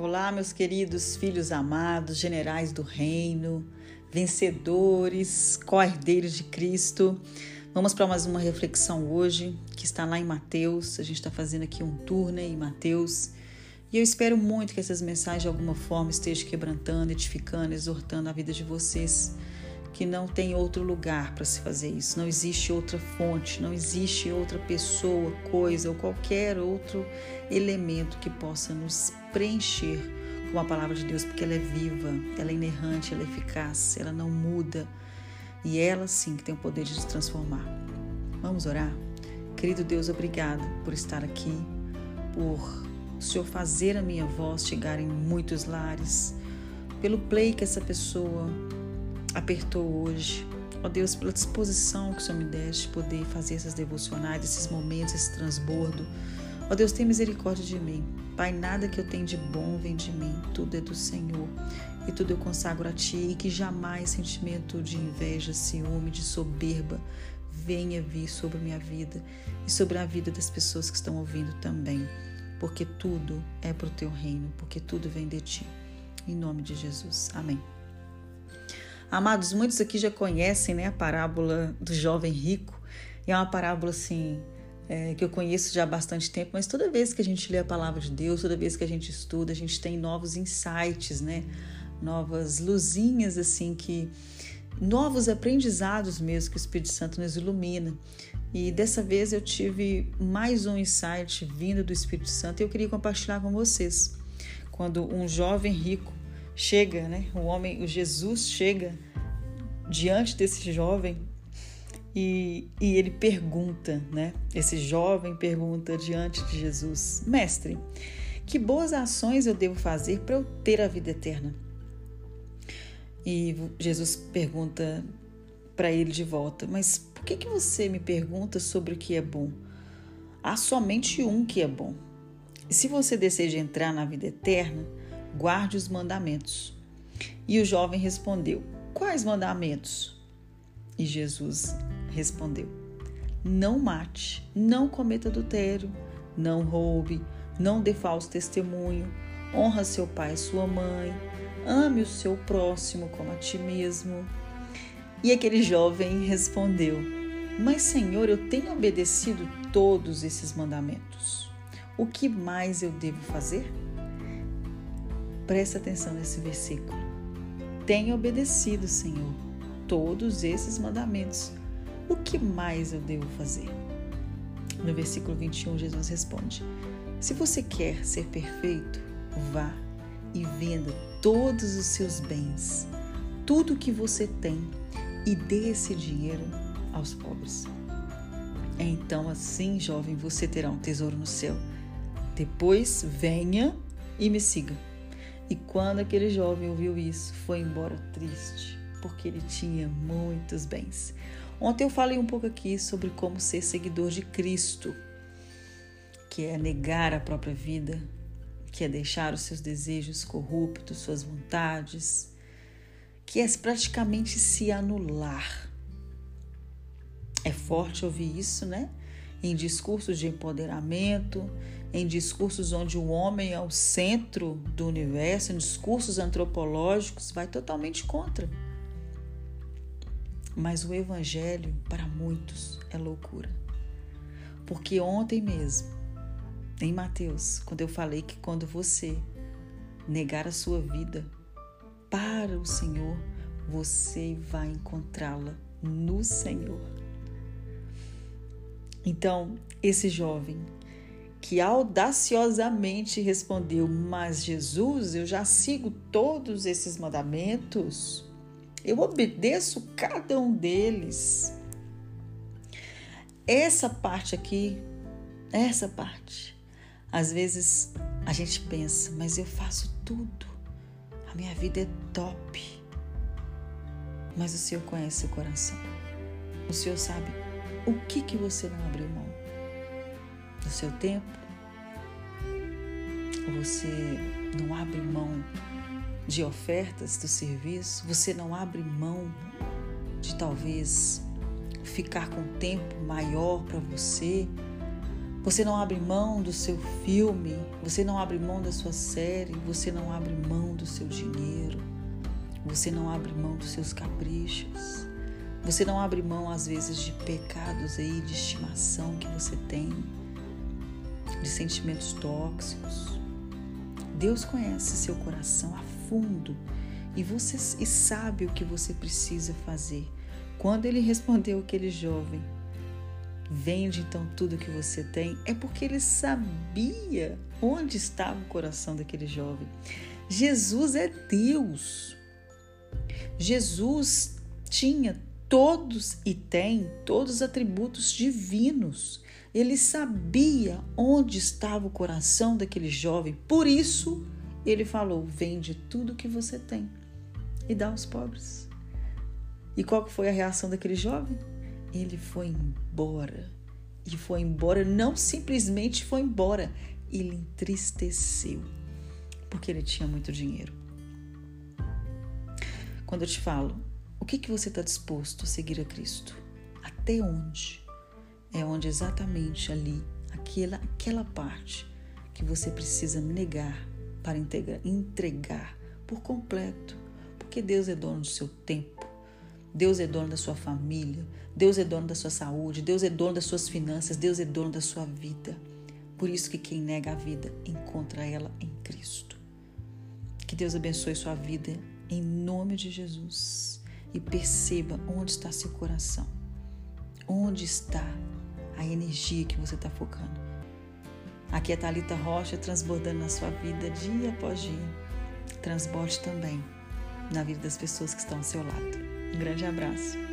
Olá, meus queridos filhos amados, generais do reino, vencedores, co-herdeiros de Cristo. Vamos para mais uma reflexão hoje, que está lá em Mateus. A gente está fazendo aqui um tour né, em Mateus. E eu espero muito que essas mensagens de alguma forma estejam quebrantando, edificando, exortando a vida de vocês que não tem outro lugar para se fazer isso, não existe outra fonte, não existe outra pessoa, coisa ou qualquer outro elemento que possa nos preencher com a palavra de Deus, porque ela é viva, ela é inerrante, ela é eficaz, ela não muda e ela sim que tem o poder de nos transformar. Vamos orar? Querido Deus, obrigado por estar aqui, por o Senhor fazer a minha voz chegar em muitos lares, pelo play que essa pessoa apertou hoje. Ó oh Deus, pela disposição que o Senhor me deste de poder fazer essas devocionais, esses momentos, esse transbordo. Ó oh Deus, tem misericórdia de mim. Pai, nada que eu tenho de bom vem de mim, tudo é do Senhor. E tudo eu consagro a Ti, e que jamais sentimento de inveja, ciúme, de soberba venha vir sobre a minha vida e sobre a vida das pessoas que estão ouvindo também. Porque tudo é para o Teu reino, porque tudo vem de Ti. Em nome de Jesus. Amém. Amados, muitos aqui já conhecem né, a parábola do jovem rico. É uma parábola assim é, que eu conheço já há bastante tempo, mas toda vez que a gente lê a palavra de Deus, toda vez que a gente estuda, a gente tem novos insights, né? Novas luzinhas assim que novos aprendizados mesmo que o Espírito Santo nos ilumina. E dessa vez eu tive mais um insight vindo do Espírito Santo e eu queria compartilhar com vocês. Quando um jovem rico chega, né? O homem, o Jesus chega diante desse jovem e, e ele pergunta, né? Esse jovem pergunta diante de Jesus: Mestre, que boas ações eu devo fazer para eu ter a vida eterna? E Jesus pergunta para ele de volta: Mas por que, que você me pergunta sobre o que é bom? Há somente um que é bom. E se você deseja entrar na vida eterna, guarde os mandamentos. E o jovem respondeu: Quais mandamentos? E Jesus respondeu: Não mate, não cometa adultério, não roube, não dê falso testemunho, honra seu pai e sua mãe, ame o seu próximo como a ti mesmo. E aquele jovem respondeu: Mas, Senhor, eu tenho obedecido todos esses mandamentos. O que mais eu devo fazer? Presta atenção nesse versículo. Tenho obedecido, Senhor, todos esses mandamentos. O que mais eu devo fazer? No versículo 21, Jesus responde: Se você quer ser perfeito, vá e venda todos os seus bens, tudo que você tem, e dê esse dinheiro aos pobres. Então, assim, jovem, você terá um tesouro no céu. Depois, venha e me siga. E quando aquele jovem ouviu isso, foi embora triste, porque ele tinha muitos bens. Ontem eu falei um pouco aqui sobre como ser seguidor de Cristo, que é negar a própria vida, que é deixar os seus desejos corruptos, suas vontades, que é praticamente se anular. É forte ouvir isso, né? Em discursos de empoderamento, em discursos onde o homem é o centro do universo, em discursos antropológicos, vai totalmente contra. Mas o evangelho, para muitos, é loucura. Porque ontem mesmo, em Mateus, quando eu falei que quando você negar a sua vida para o Senhor, você vai encontrá-la no Senhor. Então, esse jovem que audaciosamente respondeu: Mas Jesus, eu já sigo todos esses mandamentos, eu obedeço cada um deles. Essa parte aqui, essa parte, às vezes a gente pensa, mas eu faço tudo, a minha vida é top. Mas o Senhor conhece o coração, o Senhor sabe o que, que você não abriu mão do seu tempo? Você não abre mão de ofertas do serviço? Você não abre mão de talvez ficar com tempo maior para você? Você não abre mão do seu filme, você não abre mão da sua série, você não abre mão do seu dinheiro, você não abre mão dos seus caprichos. Você não abre mão, às vezes, de pecados aí, de estimação que você tem, de sentimentos tóxicos. Deus conhece seu coração a fundo e você e sabe o que você precisa fazer. Quando ele respondeu aquele jovem, vende então tudo que você tem, é porque ele sabia onde estava o coração daquele jovem. Jesus é Deus. Jesus tinha todos e tem todos os atributos divinos. Ele sabia onde estava o coração daquele jovem. Por isso, ele falou: "Vende tudo que você tem e dá aos pobres". E qual foi a reação daquele jovem? Ele foi embora. E foi embora, não simplesmente foi embora, ele entristeceu, porque ele tinha muito dinheiro. Quando eu te falo, o que, que você está disposto a seguir a Cristo? Até onde? É onde exatamente ali, aquela, aquela parte que você precisa negar para entregar, entregar por completo. Porque Deus é dono do seu tempo, Deus é dono da sua família, Deus é dono da sua saúde, Deus é dono das suas finanças, Deus é dono da sua vida. Por isso que quem nega a vida encontra ela em Cristo. Que Deus abençoe sua vida em nome de Jesus e perceba onde está seu coração, onde está a energia que você está focando. Aqui é Thalita Rocha transbordando na sua vida dia após dia. Transborde também na vida das pessoas que estão ao seu lado. Um grande abraço.